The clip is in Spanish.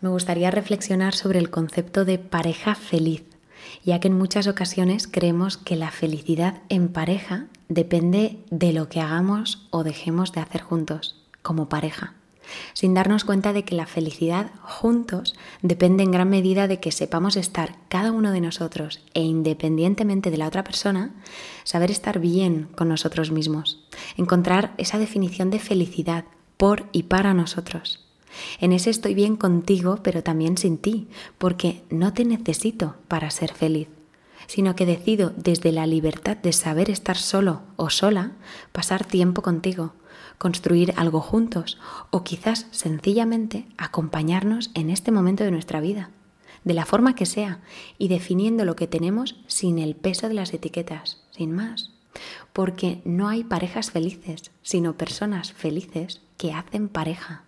me gustaría reflexionar sobre el concepto de pareja feliz, ya que en muchas ocasiones creemos que la felicidad en pareja depende de lo que hagamos o dejemos de hacer juntos, como pareja, sin darnos cuenta de que la felicidad juntos depende en gran medida de que sepamos estar cada uno de nosotros e independientemente de la otra persona, saber estar bien con nosotros mismos, encontrar esa definición de felicidad por y para nosotros. En ese estoy bien contigo, pero también sin ti, porque no te necesito para ser feliz, sino que decido desde la libertad de saber estar solo o sola, pasar tiempo contigo, construir algo juntos o quizás sencillamente acompañarnos en este momento de nuestra vida, de la forma que sea, y definiendo lo que tenemos sin el peso de las etiquetas, sin más. Porque no hay parejas felices, sino personas felices que hacen pareja.